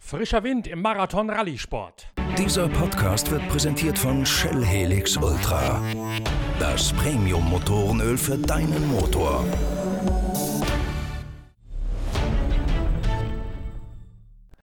Frischer Wind im Marathon-Rallye-Sport. Dieser Podcast wird präsentiert von Shell Helix Ultra. Das Premium-Motorenöl für deinen Motor.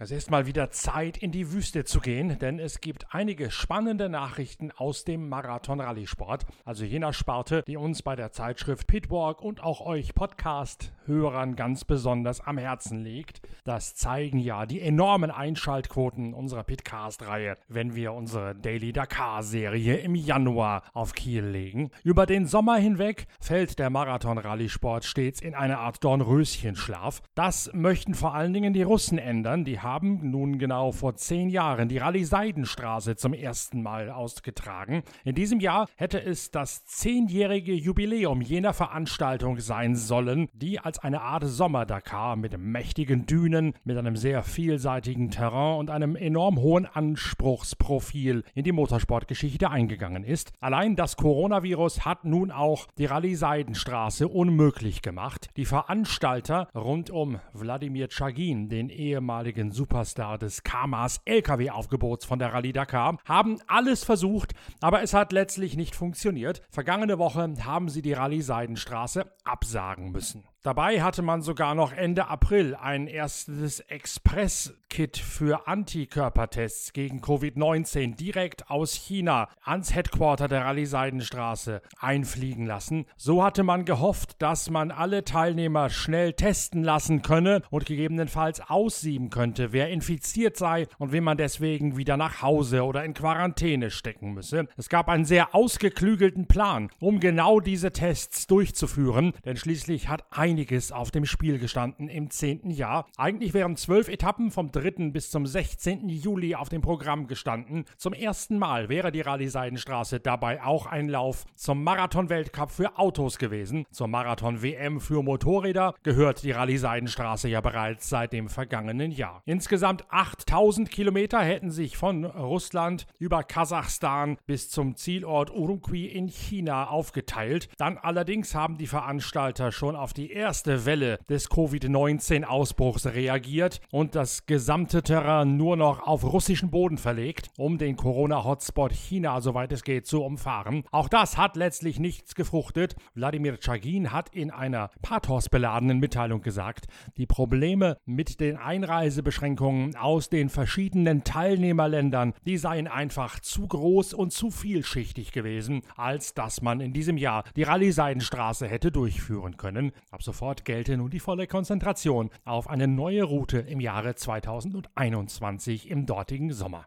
Es ist mal wieder Zeit, in die Wüste zu gehen, denn es gibt einige spannende Nachrichten aus dem Marathon-Rallye-Sport, also jener Sparte, die uns bei der Zeitschrift Pitwalk und auch euch Podcast-Hörern ganz besonders am Herzen liegt. Das zeigen ja die enormen Einschaltquoten unserer Pitcast-Reihe, wenn wir unsere Daily Dakar-Serie im Januar auf Kiel legen. Über den Sommer hinweg fällt der Marathon-Rallye-Sport stets in eine Art Dornröschenschlaf. Das möchten vor allen Dingen die Russen ändern, die haben haben nun genau vor zehn Jahren die Rallye Seidenstraße zum ersten Mal ausgetragen. In diesem Jahr hätte es das zehnjährige Jubiläum jener Veranstaltung sein sollen, die als eine Art Sommer-Dakar mit mächtigen Dünen, mit einem sehr vielseitigen Terrain und einem enorm hohen Anspruchsprofil in die Motorsportgeschichte eingegangen ist. Allein das Coronavirus hat nun auch die Rallye Seidenstraße unmöglich gemacht. Die Veranstalter rund um Wladimir Chagin, den ehemaligen Superstar des Kamas LKW-Aufgebots von der Rallye Dakar, haben alles versucht, aber es hat letztlich nicht funktioniert. Vergangene Woche haben sie die Rallye Seidenstraße absagen müssen. Dabei hatte man sogar noch Ende April ein erstes Express-Kit für Antikörpertests gegen Covid-19 direkt aus China ans Headquarter der Rallye Seidenstraße einfliegen lassen. So hatte man gehofft, dass man alle Teilnehmer schnell testen lassen könne und gegebenenfalls aussieben könnte, wer infiziert sei und wen man deswegen wieder nach Hause oder in Quarantäne stecken müsse. Es gab einen sehr ausgeklügelten Plan, um genau diese Tests durchzuführen, denn schließlich hat ein einiges auf dem Spiel gestanden im zehnten Jahr. Eigentlich wären zwölf Etappen vom 3. bis zum 16. Juli auf dem Programm gestanden. Zum ersten Mal wäre die Rallye Seidenstraße dabei auch ein Lauf zum Marathon-Weltcup für Autos gewesen. Zur Marathon-WM für Motorräder gehört die Rallye Seidenstraße ja bereits seit dem vergangenen Jahr. Insgesamt 8000 Kilometer hätten sich von Russland über Kasachstan bis zum Zielort Urumqi in China aufgeteilt. Dann allerdings haben die Veranstalter schon auf die erste Welle des Covid-19-Ausbruchs reagiert und das gesamte Terrain nur noch auf russischen Boden verlegt, um den Corona-Hotspot China, soweit es geht, zu umfahren. Auch das hat letztlich nichts gefruchtet. Wladimir Chagin hat in einer pathosbeladenen Mitteilung gesagt, die Probleme mit den Einreisebeschränkungen aus den verschiedenen Teilnehmerländern, die seien einfach zu groß und zu vielschichtig gewesen, als dass man in diesem Jahr die Rallye-Seidenstraße hätte durchführen können. Ab sofort gelte nun die volle Konzentration auf eine neue Route im Jahre 2021 im dortigen Sommer.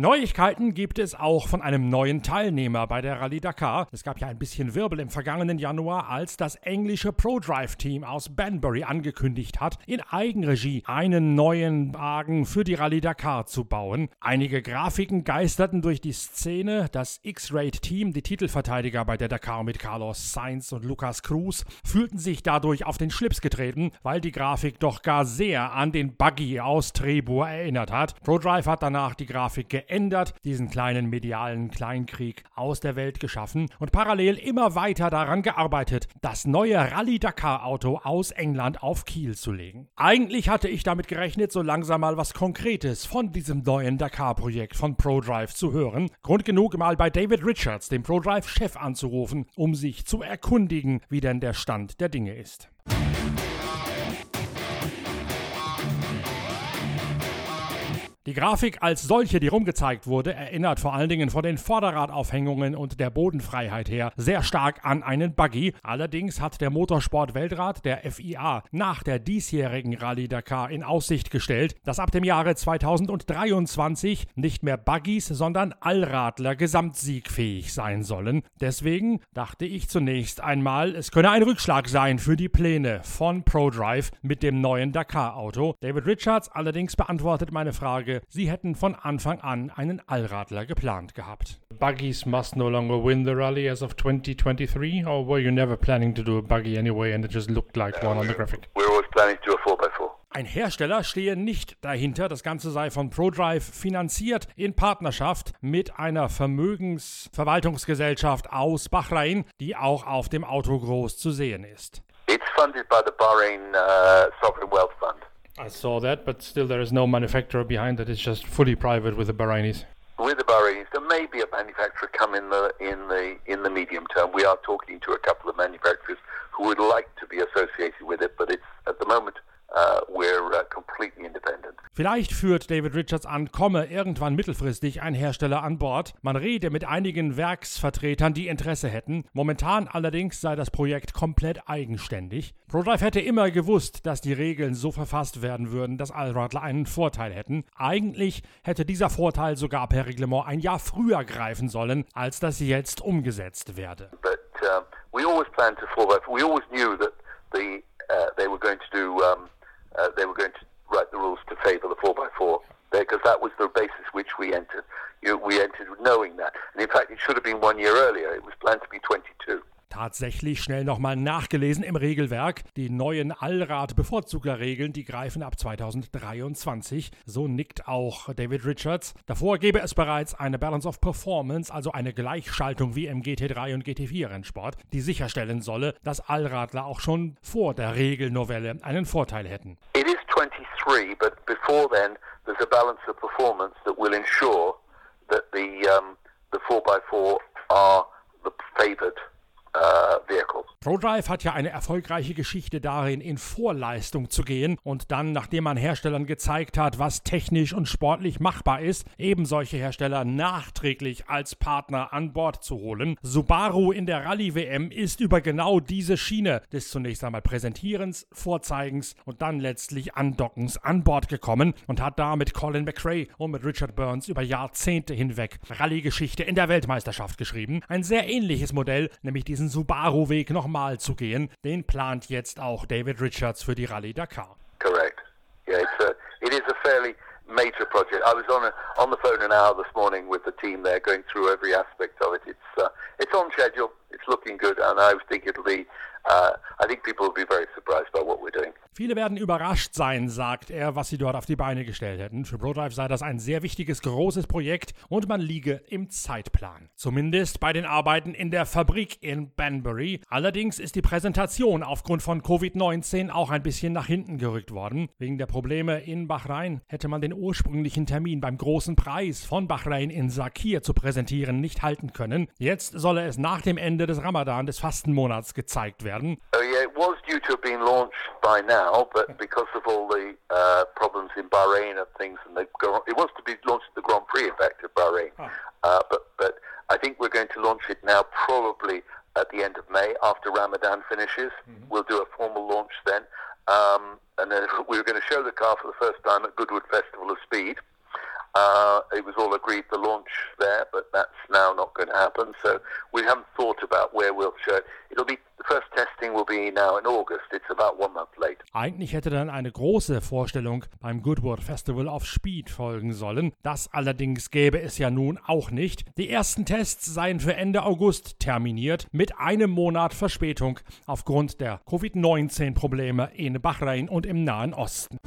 Neuigkeiten gibt es auch von einem neuen Teilnehmer bei der Rallye Dakar. Es gab ja ein bisschen Wirbel im vergangenen Januar, als das englische ProDrive-Team aus Banbury angekündigt hat, in Eigenregie einen neuen Wagen für die Rallye Dakar zu bauen. Einige Grafiken geisterten durch die Szene. Das X-Rate-Team, die Titelverteidiger bei der Dakar mit Carlos Sainz und Lucas Cruz, fühlten sich dadurch auf den Schlips getreten, weil die Grafik doch gar sehr an den Buggy aus Trebur erinnert hat. ProDrive hat danach die Grafik geändert geändert, diesen kleinen medialen Kleinkrieg aus der Welt geschaffen und parallel immer weiter daran gearbeitet, das neue Rallye Dakar Auto aus England auf Kiel zu legen. Eigentlich hatte ich damit gerechnet, so langsam mal was Konkretes von diesem neuen Dakar-Projekt von ProDrive zu hören. Grund genug, mal bei David Richards, dem ProDrive-Chef, anzurufen, um sich zu erkundigen, wie denn der Stand der Dinge ist. Die Grafik als solche, die rumgezeigt wurde, erinnert vor allen Dingen von den Vorderradaufhängungen und der Bodenfreiheit her sehr stark an einen Buggy. Allerdings hat der Motorsport-Weltrat, der FIA, nach der diesjährigen Rallye Dakar in Aussicht gestellt, dass ab dem Jahre 2023 nicht mehr Buggies, sondern Allradler gesamtsiegfähig sein sollen. Deswegen dachte ich zunächst einmal, es könne ein Rückschlag sein für die Pläne von ProDrive mit dem neuen Dakar-Auto. David Richards allerdings beantwortet meine Frage Frage, sie hätten von Anfang an einen Allradler geplant gehabt. Buggies must no longer win the rally as of 2023, or were you never planning to do a buggy anyway and it just looked like one on the graphic? We're always planning to do a 4x4. Ein Hersteller stehe nicht dahinter, das Ganze sei von ProDrive finanziert in Partnerschaft mit einer Vermögensverwaltungsgesellschaft aus Bahrain, die auch auf dem Auto groß zu sehen ist. It's funded by the Bahrain uh, Sovereign Wealth Fund. I saw that, but still there is no manufacturer behind it. It's just fully private with the Bahrainis. With the Bahrainis, there may be a manufacturer come in the in the in the medium term. We are talking to a couple of manufacturers who would like to be associated with it, but it's at the moment uh, we're uh, completely independent. Vielleicht führt David Richards an, komme irgendwann mittelfristig ein Hersteller an Bord. Man rede mit einigen Werksvertretern, die Interesse hätten. Momentan allerdings sei das Projekt komplett eigenständig. ProDrive hätte immer gewusst, dass die Regeln so verfasst werden würden, dass Allradler einen Vorteil hätten. Eigentlich hätte dieser Vorteil sogar per Reglement ein Jahr früher greifen sollen, als das jetzt umgesetzt werde. But uh, we always planned to fall back. We always knew that the uh, they were going to do um, uh, they were going to write the rules to favour the 4x4 because that was the basis which we entered. You, we entered knowing that. And in fact, it should have been one year earlier. Tatsächlich schnell nochmal nachgelesen im Regelwerk. Die neuen Allrad-Bevorzugerregeln, die greifen ab 2023. So nickt auch David Richards. Davor gäbe es bereits eine Balance of Performance, also eine Gleichschaltung wie im GT3 und GT4 Rennsport, die sicherstellen solle, dass Allradler auch schon vor der Regelnovelle einen Vorteil hätten. It is 23, but before then, there's a balance of performance that will ensure that the um, the 4x4 are the vehicle. ProDrive hat ja eine erfolgreiche Geschichte darin, in Vorleistung zu gehen und dann, nachdem man Herstellern gezeigt hat, was technisch und sportlich machbar ist, eben solche Hersteller nachträglich als Partner an Bord zu holen. Subaru in der Rallye-WM ist über genau diese Schiene des zunächst einmal Präsentierens, Vorzeigens und dann letztlich Andockens an Bord gekommen und hat da mit Colin McRae und mit Richard Burns über Jahrzehnte hinweg Rallye-Geschichte in der Weltmeisterschaft geschrieben. Ein sehr ähnliches Modell, nämlich diesen Subaru-Weg noch nochmal zu gehen. Den plant jetzt auch David Richards für die Rallye Dakar. Correct. Yeah, it's a, it is a fairly major project. I was on a, on the phone an hour this morning with the team there, going through every aspect of it. It's uh, it's on schedule. It's looking good, and I think it'll be. Uh. Viele werden überrascht sein, sagt er, was sie dort auf die Beine gestellt hätten. Für ProDrive sei das ein sehr wichtiges, großes Projekt und man liege im Zeitplan. Zumindest bei den Arbeiten in der Fabrik in Banbury. Allerdings ist die Präsentation aufgrund von Covid-19 auch ein bisschen nach hinten gerückt worden. Wegen der Probleme in Bahrain hätte man den ursprünglichen Termin beim großen Preis von Bahrain in Sakir zu präsentieren nicht halten können. Jetzt solle es nach dem Ende des Ramadan des Fastenmonats gezeigt werden. Oh yeah, it was due to have been launched by now, but because of all the uh, problems in Bahrain and things, and the, it was to be launched at the Grand Prix, in fact, of Bahrain. Oh. Uh, but but I think we're going to launch it now, probably at the end of May, after Ramadan finishes. We'll do a formal launch then, um, and then we were going to show the car for the first time at Goodwood Festival of Speed. Uh, it was all agreed to launch there, but that's now not going to happen. So we haven't thought about where we'll show it. It'll be Eigentlich hätte dann eine große Vorstellung beim Goodwood Festival of Speed folgen sollen. Das allerdings gäbe es ja nun auch nicht. Die ersten Tests seien für Ende August terminiert, mit einem Monat Verspätung aufgrund der Covid-19-Probleme in Bahrain und im Nahen Osten.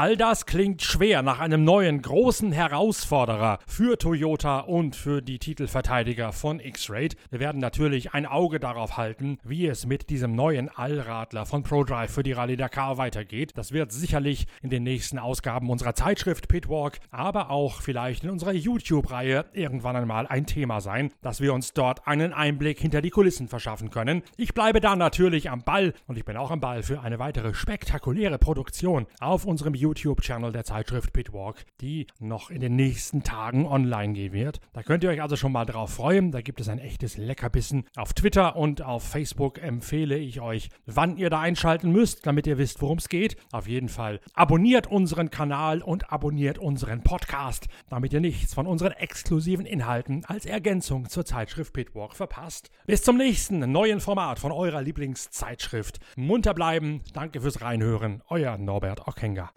All das klingt schwer nach einem neuen großen Herausforderer für Toyota und für die Titelverteidiger von X-Raid. Wir werden natürlich ein Auge darauf halten, wie es mit diesem neuen Allradler von ProDrive für die Rallye Dakar weitergeht. Das wird sicherlich in den nächsten Ausgaben unserer Zeitschrift Pitwalk, aber auch vielleicht in unserer YouTube-Reihe irgendwann einmal ein Thema sein, dass wir uns dort einen Einblick hinter die Kulissen verschaffen können. Ich bleibe da natürlich am Ball und ich bin auch am Ball für eine weitere spektakuläre Produktion auf unserem YouTube-Channel der Zeitschrift Pitwalk, die noch in den nächsten Tagen online gehen wird. Da könnt ihr euch also schon mal drauf freuen. Da gibt es ein echtes Leckerbissen. Auf Twitter und auf Facebook empfehle ich euch, wann ihr da einschalten müsst, damit ihr wisst, worum es geht. Auf jeden Fall abonniert unseren Kanal und abonniert unseren Podcast, damit ihr nichts von unseren exklusiven Inhalten als Ergänzung zur Zeitschrift Pitwalk verpasst. Bis zum nächsten neuen Format von eurer Lieblingszeitschrift. Munter bleiben. Danke fürs Reinhören. Euer Norbert Ockenger.